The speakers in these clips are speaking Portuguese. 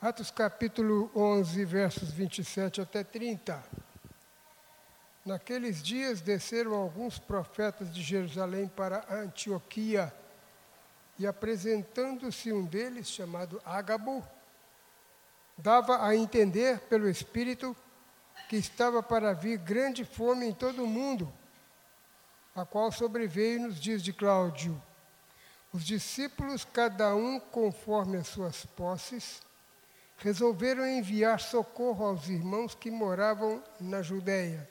Atos capítulo 11, versos 27 até 30. Naqueles dias desceram alguns profetas de Jerusalém para Antioquia, e apresentando-se um deles, chamado Ágabo, dava a entender pelo Espírito que estava para vir grande fome em todo o mundo, a qual sobreveio nos dias de Cláudio. Os discípulos, cada um conforme as suas posses, resolveram enviar socorro aos irmãos que moravam na Judéia.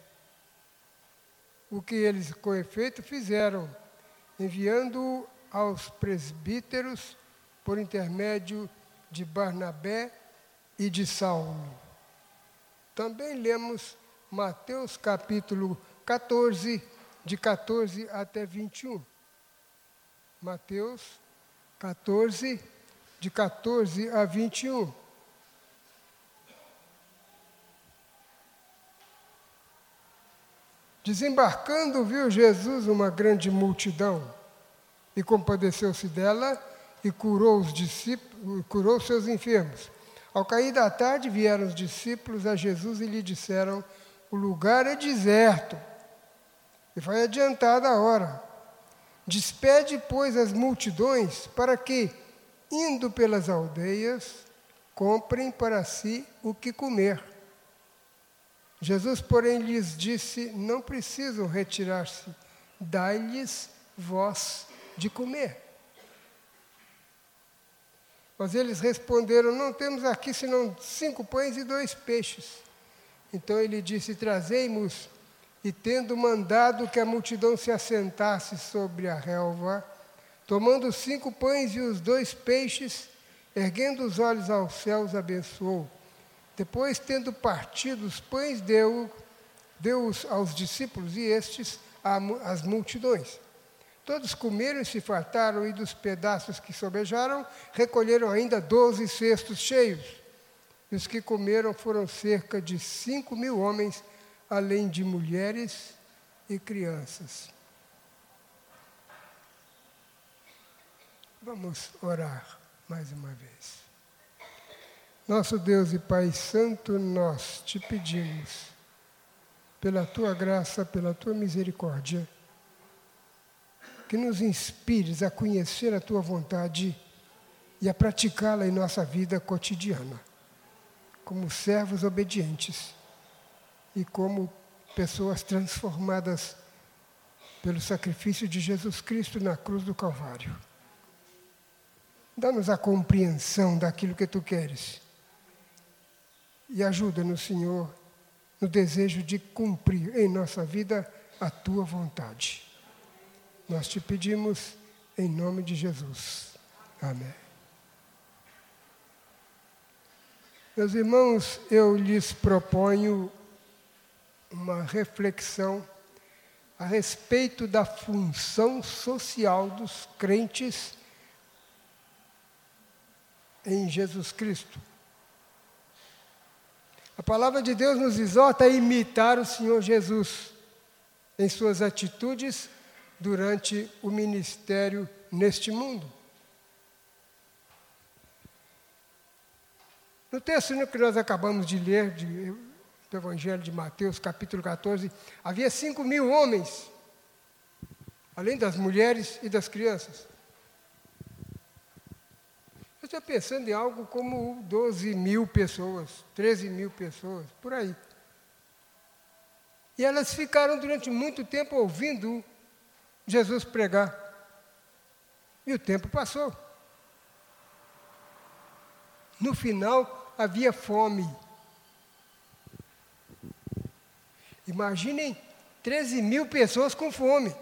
O que eles, com efeito, fizeram, enviando aos presbíteros por intermédio de Barnabé e de Saulo. Também lemos Mateus capítulo 14, de 14 até 21. Mateus 14, de 14 a 21. Desembarcando, viu Jesus uma grande multidão e compadeceu-se dela e curou os discípulos, curou seus enfermos. Ao cair da tarde vieram os discípulos a Jesus e lhe disseram: O lugar é deserto e foi adiantada a hora. Despede, pois, as multidões para que, indo pelas aldeias, comprem para si o que comer. Jesus, porém, lhes disse: Não precisam retirar-se, dai-lhes vós de comer. Mas eles responderam: Não temos aqui senão cinco pães e dois peixes. Então ele disse: Trazei-mos. E tendo mandado que a multidão se assentasse sobre a relva, tomando cinco pães e os dois peixes, erguendo os olhos aos céus, abençoou depois, tendo partido os pães, deu, deu aos discípulos e estes às multidões. Todos comeram e se fartaram, e dos pedaços que sobejaram, recolheram ainda doze cestos cheios. E os que comeram foram cerca de cinco mil homens, além de mulheres e crianças. Vamos orar mais uma vez. Nosso Deus e Pai Santo, nós te pedimos, pela tua graça, pela tua misericórdia, que nos inspires a conhecer a tua vontade e a praticá-la em nossa vida cotidiana, como servos obedientes e como pessoas transformadas pelo sacrifício de Jesus Cristo na cruz do Calvário. Dá-nos a compreensão daquilo que tu queres e ajuda-nos, Senhor, no desejo de cumprir em nossa vida a tua vontade. Nós te pedimos em nome de Jesus. Amém. Meus irmãos, eu lhes proponho uma reflexão a respeito da função social dos crentes em Jesus Cristo. A palavra de Deus nos exorta a imitar o Senhor Jesus em suas atitudes durante o ministério neste mundo. No texto que nós acabamos de ler, de, do Evangelho de Mateus, capítulo 14, havia cinco mil homens, além das mulheres e das crianças. Estou pensando em algo como 12 mil pessoas, 13 mil pessoas, por aí. E elas ficaram durante muito tempo ouvindo Jesus pregar. E o tempo passou. No final, havia fome. Imaginem 13 mil pessoas com fome.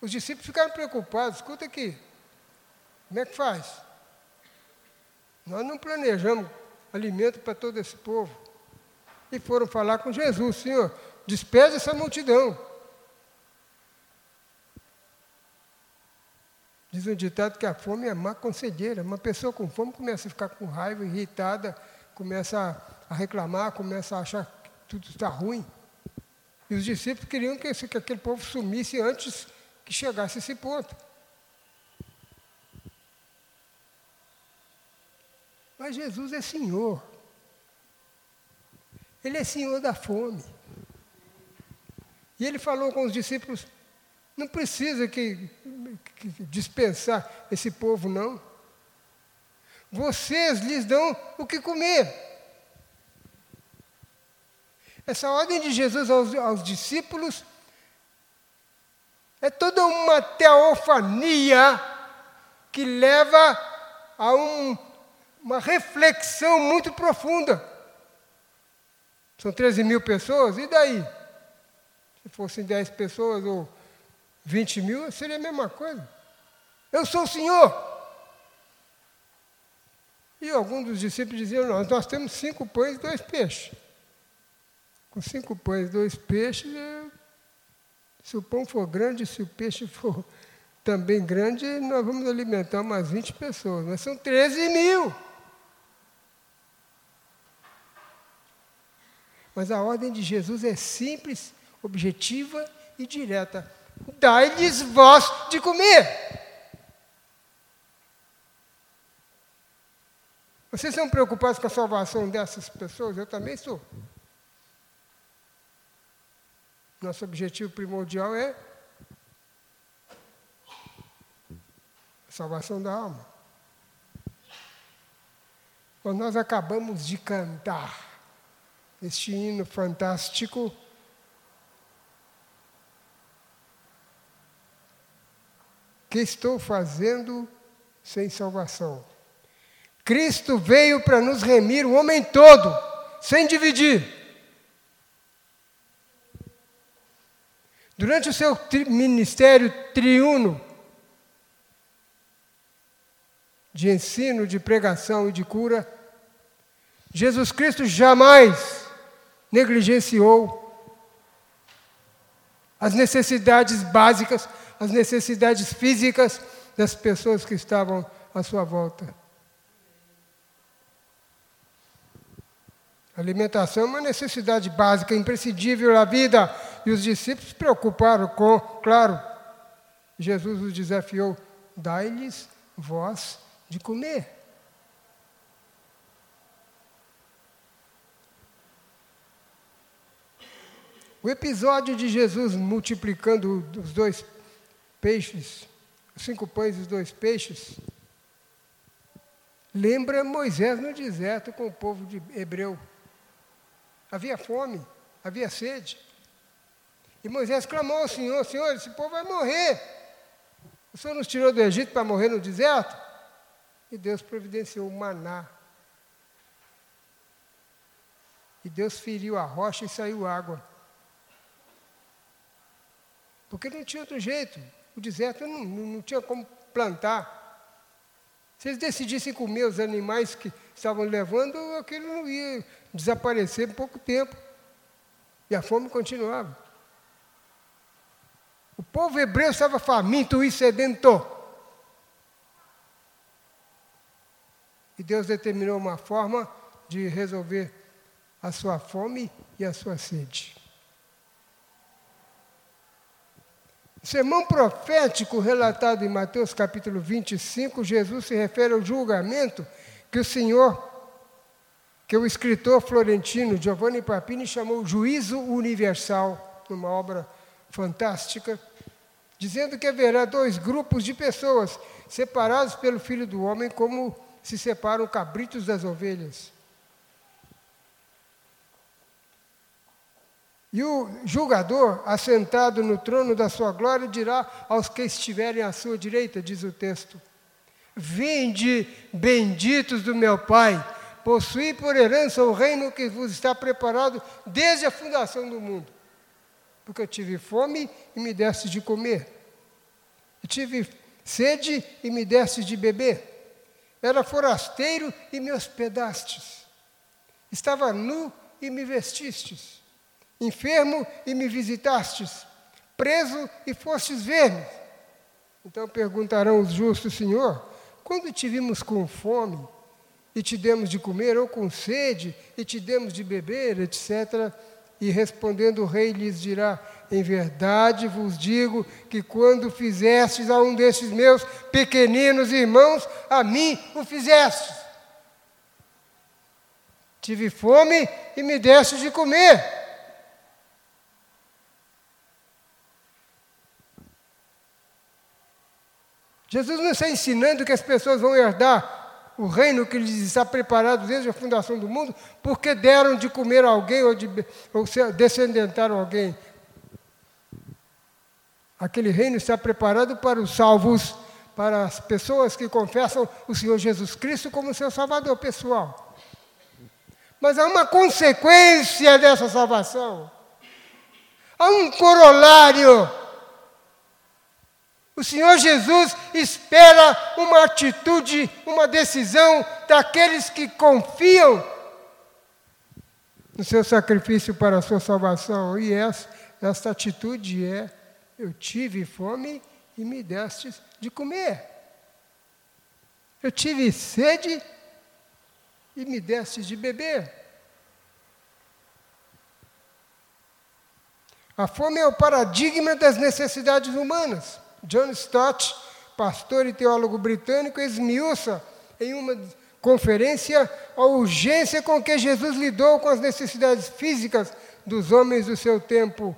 Os discípulos ficaram preocupados. Escuta aqui, como é que faz? Nós não planejamos alimento para todo esse povo. E foram falar com Jesus, Senhor, despede essa multidão. Diz um ditado que a fome é má conselheira. Uma pessoa com fome começa a ficar com raiva, irritada, começa a reclamar, começa a achar que tudo está ruim. E os discípulos queriam que, que aquele povo sumisse antes que chegasse esse ponto. Mas Jesus é Senhor. Ele é Senhor da fome. E ele falou com os discípulos: não precisa que, que dispensar esse povo, não. Vocês lhes dão o que comer. Essa ordem de Jesus aos, aos discípulos é toda uma teofania que leva a um, uma reflexão muito profunda. São 13 mil pessoas, e daí? Se fossem 10 pessoas ou 20 mil, seria a mesma coisa. Eu sou o Senhor. E alguns dos discípulos diziam: Nós, nós temos cinco pães e dois peixes. Com cinco pães e dois peixes, se o pão for grande, se o peixe for também grande, nós vamos alimentar umas 20 pessoas, mas são 13 mil. Mas a ordem de Jesus é simples, objetiva e direta. Dai-lhes vós de comer. Vocês são preocupados com a salvação dessas pessoas? Eu também sou. Nosso objetivo primordial é a salvação da alma. Quando nós acabamos de cantar este hino fantástico, que estou fazendo sem salvação? Cristo veio para nos remir o homem todo, sem dividir. Durante o seu tri ministério triuno, de ensino, de pregação e de cura, Jesus Cristo jamais negligenciou as necessidades básicas, as necessidades físicas das pessoas que estavam à sua volta. alimentação é uma necessidade básica, imprescindível na vida. E os discípulos se preocuparam com, claro, Jesus os desafiou: dai-lhes voz de comer. O episódio de Jesus multiplicando os dois peixes, os cinco pães e os dois peixes, lembra Moisés no deserto com o povo de hebreu. Havia fome, havia sede. E Moisés clamou ao Senhor: Senhor, esse povo vai morrer. O Senhor nos tirou do Egito para morrer no deserto? E Deus providenciou o maná. E Deus feriu a rocha e saiu água. Porque não tinha outro jeito. O deserto não, não, tinha como plantar. Se eles decidissem comer os animais que estavam levando, aquilo não ia desaparecer em pouco tempo. E a fome continuava. O povo hebreu estava faminto e sedento. E Deus determinou uma forma de resolver a sua fome e a sua sede. O sermão profético relatado em Mateus capítulo 25, Jesus se refere ao julgamento que o Senhor que o escritor florentino Giovanni Papini chamou Juízo Universal, numa obra fantástica, dizendo que haverá dois grupos de pessoas separados pelo Filho do Homem, como se separam cabritos das ovelhas. E o julgador, assentado no trono da sua glória, dirá aos que estiverem à sua direita, diz o texto: Vinde, benditos do meu Pai Possuí por herança o reino que vos está preparado desde a fundação do mundo. Porque eu tive fome e me deste de comer. Eu tive sede e me deste de beber. Era forasteiro e me hospedastes. Estava nu e me vestistes. Enfermo e me visitastes. Preso e fostes ver-me. Então perguntarão os justos, Senhor, quando te vimos com fome e te demos de comer, ou com sede, e te demos de beber, etc. E respondendo o rei lhes dirá: Em verdade vos digo que quando fizestes a um destes meus pequeninos irmãos, a mim o fizestes. Tive fome e me deste de comer. Jesus não está ensinando que as pessoas vão herdar o reino que lhes está preparado desde a fundação do mundo, porque deram de comer alguém ou, de, ou descendentaram alguém. Aquele reino está preparado para os salvos, para as pessoas que confessam o Senhor Jesus Cristo como seu Salvador pessoal. Mas há uma consequência dessa salvação. Há um corolário o Senhor Jesus espera uma atitude, uma decisão daqueles que confiam no seu sacrifício para a sua salvação. E essa, atitude é: eu tive fome e me destes de comer. Eu tive sede e me destes de beber. A fome é o paradigma das necessidades humanas. John Stott, pastor e teólogo britânico, esmiuça em uma conferência a urgência com que Jesus lidou com as necessidades físicas dos homens do seu tempo.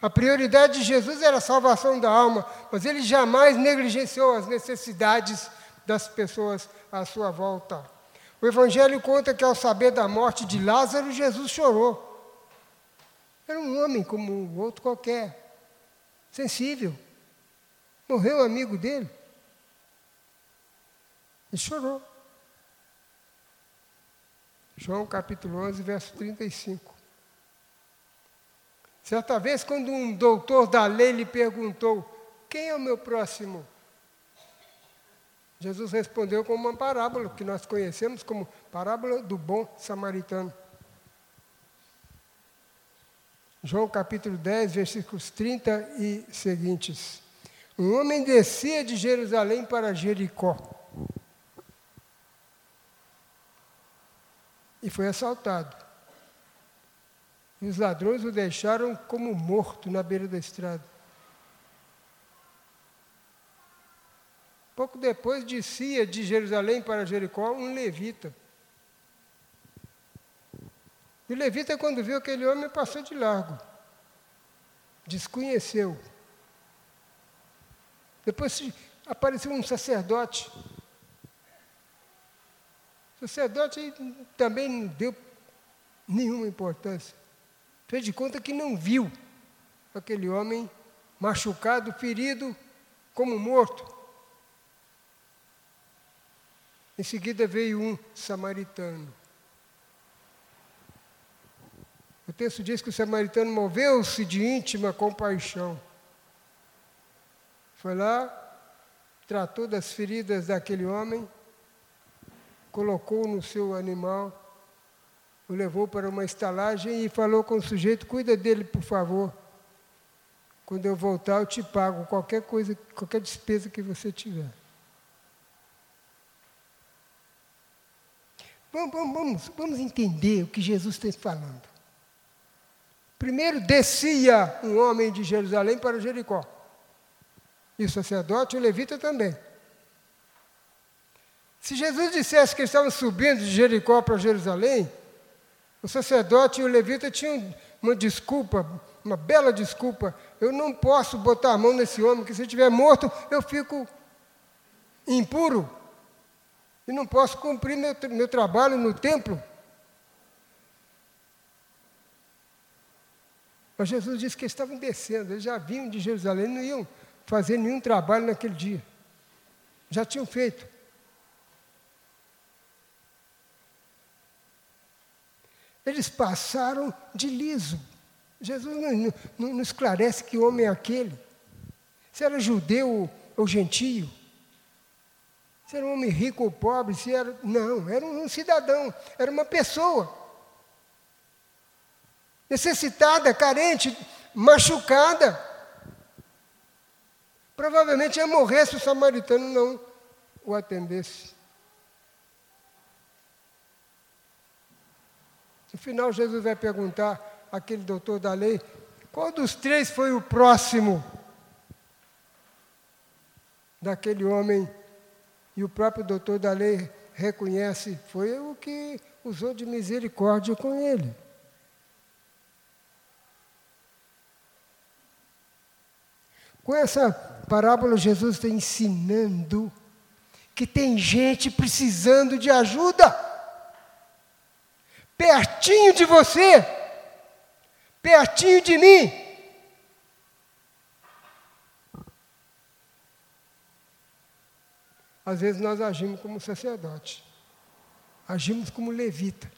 A prioridade de Jesus era a salvação da alma, mas ele jamais negligenciou as necessidades das pessoas à sua volta. O Evangelho conta que, ao saber da morte de Lázaro, Jesus chorou. Era um homem como outro qualquer, sensível. Morreu um amigo dele. E chorou. João capítulo 11, verso 35. Certa vez, quando um doutor da lei lhe perguntou: Quem é o meu próximo? Jesus respondeu com uma parábola que nós conhecemos como parábola do bom samaritano. João capítulo 10, versículos 30 e seguintes. Um homem descia de Jerusalém para Jericó. E foi assaltado. E os ladrões o deixaram como morto na beira da estrada. Pouco depois descia de Jerusalém para Jericó um levita. E o levita, quando viu aquele homem, passou de largo. Desconheceu. Depois apareceu um sacerdote. O sacerdote também não deu nenhuma importância. Fez de conta que não viu aquele homem machucado, ferido, como morto. Em seguida veio um samaritano. O texto diz que o samaritano moveu-se de íntima compaixão. Foi lá, tratou das feridas daquele homem, colocou no seu animal, o levou para uma estalagem e falou com o sujeito: cuida dele, por favor. Quando eu voltar, eu te pago qualquer coisa, qualquer despesa que você tiver. Vamos, vamos, vamos entender o que Jesus está falando. Primeiro descia um homem de Jerusalém para Jericó. E o sacerdote e o levita também. Se Jesus dissesse que estavam subindo de Jericó para Jerusalém, o sacerdote e o levita tinham uma desculpa, uma bela desculpa. Eu não posso botar a mão nesse homem, que se estiver morto, eu fico impuro. E não posso cumprir meu, meu trabalho no templo. Mas Jesus disse que estavam descendo, eles já vinham de Jerusalém, não iam fazer nenhum trabalho naquele dia. Já tinham feito. Eles passaram de liso. Jesus não, não, não esclarece que homem é aquele. Se era judeu ou gentio. Se era um homem rico ou pobre, se era. Não, era um cidadão, era uma pessoa. Necessitada, carente, machucada. Provavelmente ia morrer se o samaritano não o atendesse. No final, Jesus vai perguntar àquele doutor da lei: qual dos três foi o próximo daquele homem? E o próprio doutor da lei reconhece, foi o que usou de misericórdia com ele. Com essa parábola, Jesus está ensinando que tem gente precisando de ajuda, pertinho de você, pertinho de mim. Às vezes nós agimos como sacerdote, agimos como levita.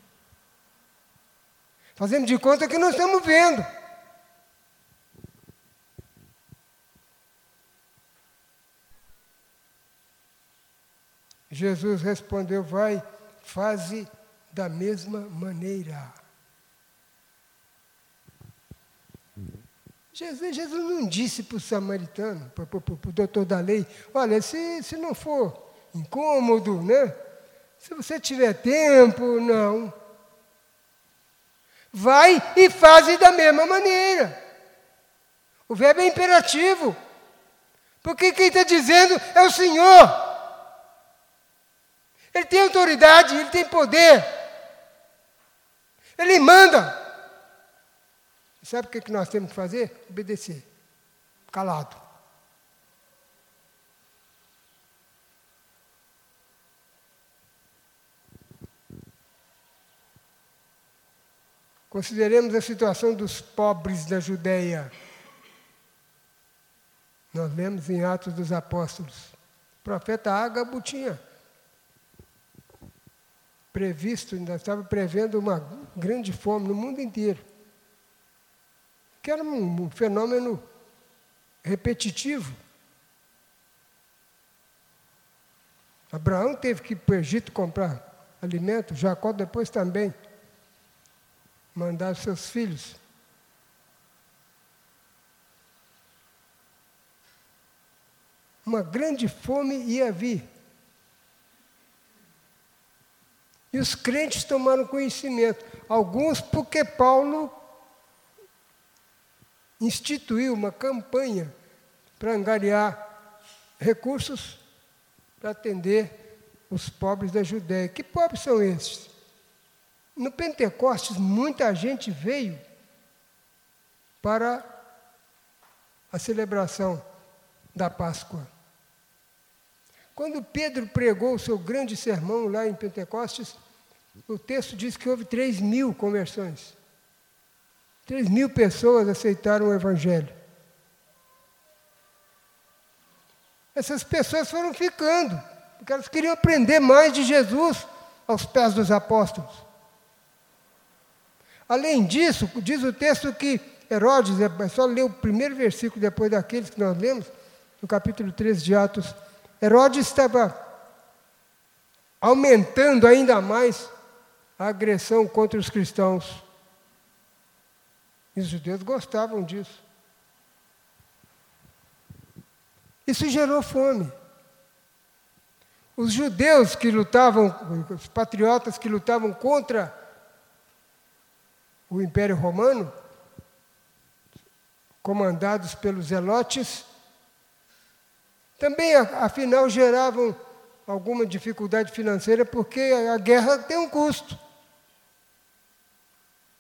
Fazemos de conta que não estamos vendo. Jesus respondeu: Vai, faze da mesma maneira. Jesus, Jesus não disse para o samaritano, para, o doutor da lei, olha, se, se não for incômodo, né? Se você tiver tempo, não. Vai e faz da mesma maneira. O verbo é imperativo. Porque quem está dizendo é o Senhor. Ele tem autoridade, ele tem poder. Ele manda. Sabe o que nós temos que fazer? Obedecer. Calado. Consideremos a situação dos pobres da Judéia. Nós lemos em Atos dos Apóstolos. O profeta Ágabo tinha previsto, ainda estava prevendo uma grande fome no mundo inteiro. Que era um, um fenômeno repetitivo. Abraão teve que ir para o Egito comprar alimento, Jacó depois também mandar seus filhos. Uma grande fome ia vir. E os crentes tomaram conhecimento. Alguns porque Paulo instituiu uma campanha para angariar recursos para atender os pobres da Judéia. Que pobres são esses? No Pentecostes, muita gente veio para a celebração da Páscoa. Quando Pedro pregou o seu grande sermão lá em Pentecostes, o texto diz que houve 3 mil conversões. 3 mil pessoas aceitaram o Evangelho. Essas pessoas foram ficando, porque elas queriam aprender mais de Jesus aos pés dos apóstolos. Além disso, diz o texto que Herodes, é só ler o primeiro versículo depois daqueles que nós lemos, no capítulo 13 de Atos, Herodes estava aumentando ainda mais a agressão contra os cristãos. E os judeus gostavam disso. Isso gerou fome. Os judeus que lutavam, os patriotas que lutavam contra o Império Romano, comandados pelos zelotes, também, afinal, geravam alguma dificuldade financeira, porque a guerra tem um custo.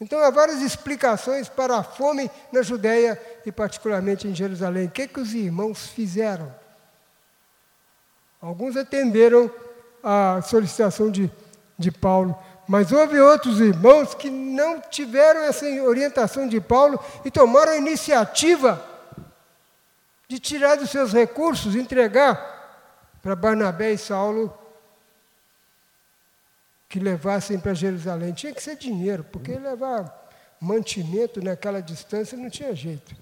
Então há várias explicações para a fome na Judéia e particularmente em Jerusalém. O que, é que os irmãos fizeram? Alguns atenderam a solicitação de, de Paulo, mas houve outros irmãos que não tiveram essa orientação de Paulo e tomaram a iniciativa de tirar dos seus recursos, entregar para Barnabé e Saulo que levassem para Jerusalém. Tinha que ser dinheiro, porque levar mantimento naquela distância não tinha jeito.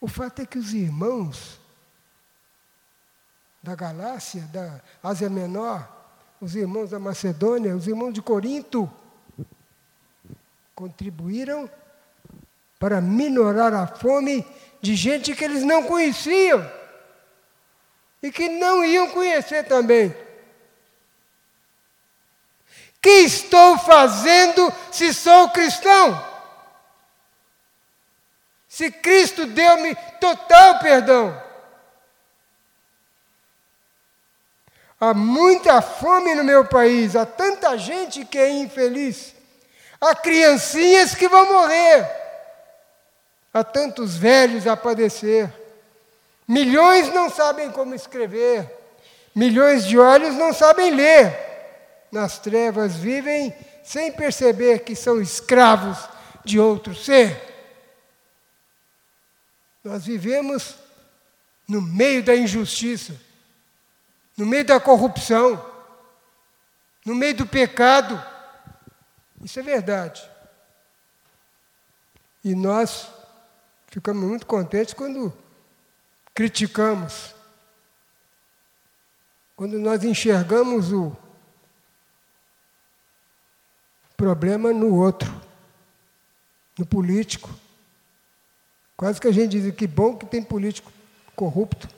O fato é que os irmãos da Galácia, da Ásia Menor, os irmãos da Macedônia, os irmãos de Corinto, contribuíram para minorar a fome de gente que eles não conheciam e que não iam conhecer também. Que estou fazendo se sou cristão? Se Cristo deu-me total perdão. Há muita fome no meu país, há tanta gente que é infeliz, há criancinhas que vão morrer, há tantos velhos a padecer, milhões não sabem como escrever, milhões de olhos não sabem ler, nas trevas vivem sem perceber que são escravos de outro ser. Nós vivemos no meio da injustiça no meio da corrupção, no meio do pecado. Isso é verdade. E nós ficamos muito contentes quando criticamos, quando nós enxergamos o problema no outro, no político. Quase que a gente diz que bom que tem político corrupto.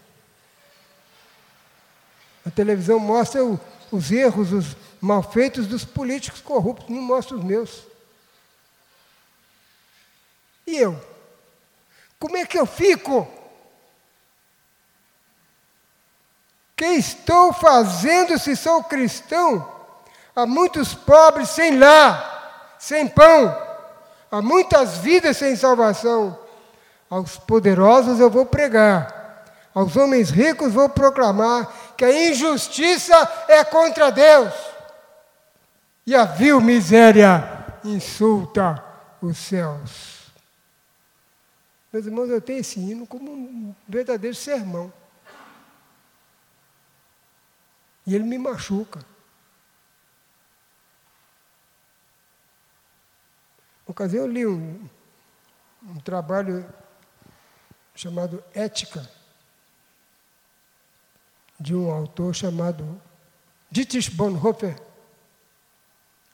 A televisão mostra o, os erros, os malfeitos dos políticos corruptos, não mostra os meus. E eu? Como é que eu fico? Que estou fazendo se sou cristão? Há muitos pobres sem lar, sem pão, há muitas vidas sem salvação. Aos poderosos eu vou pregar, aos homens ricos vou proclamar que a injustiça é contra Deus. E a vil miséria insulta os céus. Meus irmãos, eu tenho esse hino como um verdadeiro sermão. E ele me machuca. Ocasião eu li um, um trabalho chamado Ética de um autor chamado Dietrich Bonhoeffer.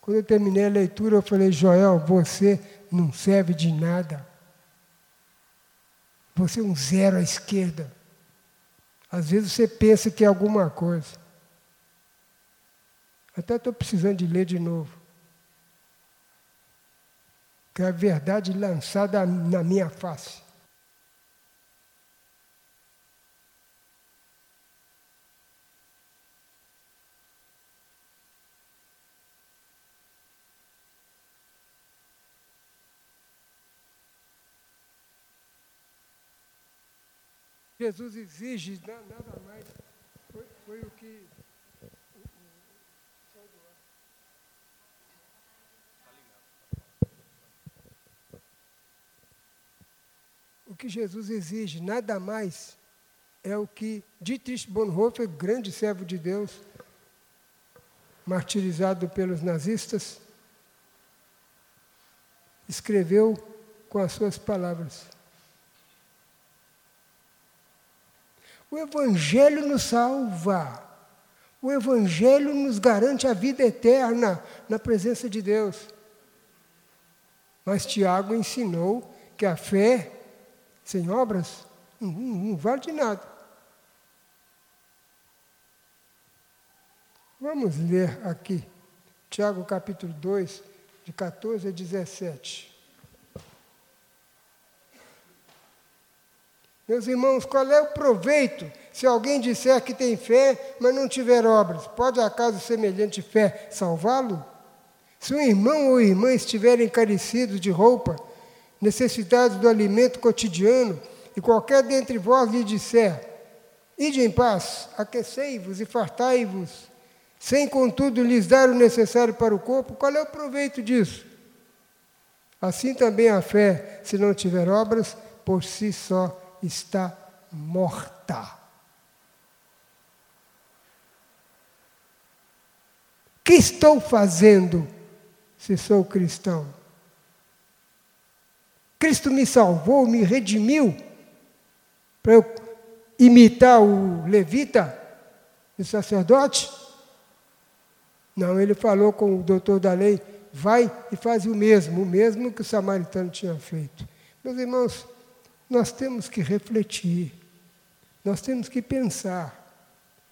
Quando eu terminei a leitura, eu falei: Joel, você não serve de nada. Você é um zero à esquerda. Às vezes você pensa que é alguma coisa. Até estou precisando de ler de novo. Que é a verdade lançada na minha face. Jesus exige nada mais. Foi, foi o que. Que Jesus exige, nada mais, é o que Dietrich Bonhoeffer, grande servo de Deus, martirizado pelos nazistas, escreveu com as suas palavras. O Evangelho nos salva. O Evangelho nos garante a vida eterna na presença de Deus. Mas Tiago ensinou que a fé sem obras não, não vale de nada. Vamos ler aqui, Tiago capítulo 2, de 14 a 17. Meus irmãos, qual é o proveito se alguém disser que tem fé, mas não tiver obras? Pode acaso semelhante fé salvá-lo? Se um irmão ou irmã estiverem encarecidos de roupa, necessitados do alimento cotidiano, e qualquer dentre vós lhe disser: Ide em paz, aquecei-vos e fartai-vos, sem contudo lhes dar o necessário para o corpo, qual é o proveito disso? Assim também a fé, se não tiver obras, por si só está morta. O que estou fazendo se sou cristão? Cristo me salvou, me redimiu, para eu imitar o levita, o sacerdote? Não, ele falou com o doutor da lei: vai e faz o mesmo, o mesmo que o samaritano tinha feito. Meus irmãos, nós temos que refletir, nós temos que pensar,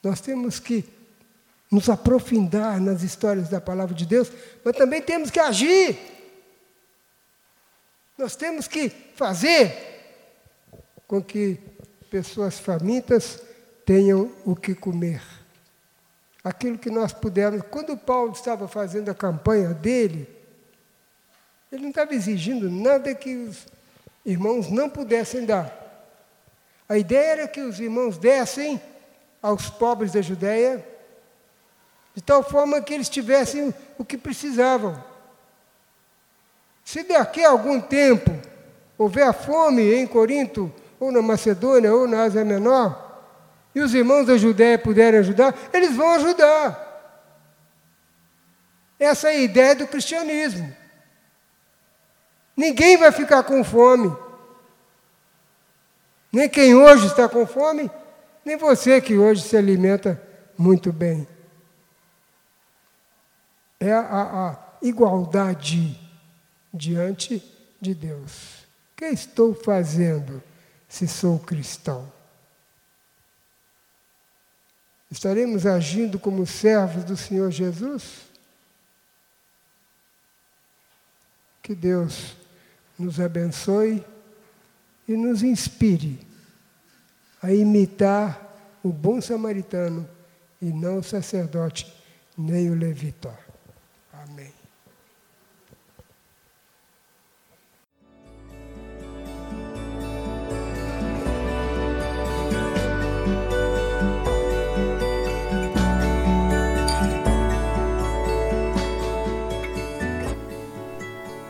nós temos que nos aprofundar nas histórias da palavra de Deus, mas também temos que agir. Nós temos que fazer com que pessoas famintas tenham o que comer. aquilo que nós pudermos. Quando Paulo estava fazendo a campanha dele, ele não estava exigindo nada que os irmãos não pudessem dar. A ideia era que os irmãos dessem aos pobres da Judéia, de tal forma que eles tivessem o que precisavam. Se daqui a algum tempo houver fome em Corinto, ou na Macedônia, ou na Ásia Menor, e os irmãos da Judéia puderem ajudar, eles vão ajudar. Essa é a ideia do cristianismo. Ninguém vai ficar com fome. Nem quem hoje está com fome, nem você que hoje se alimenta muito bem. É a, a igualdade diante de Deus. O que estou fazendo se sou cristão? Estaremos agindo como servos do Senhor Jesus? Que Deus nos abençoe e nos inspire a imitar o bom samaritano e não o sacerdote nem o levita. Amém.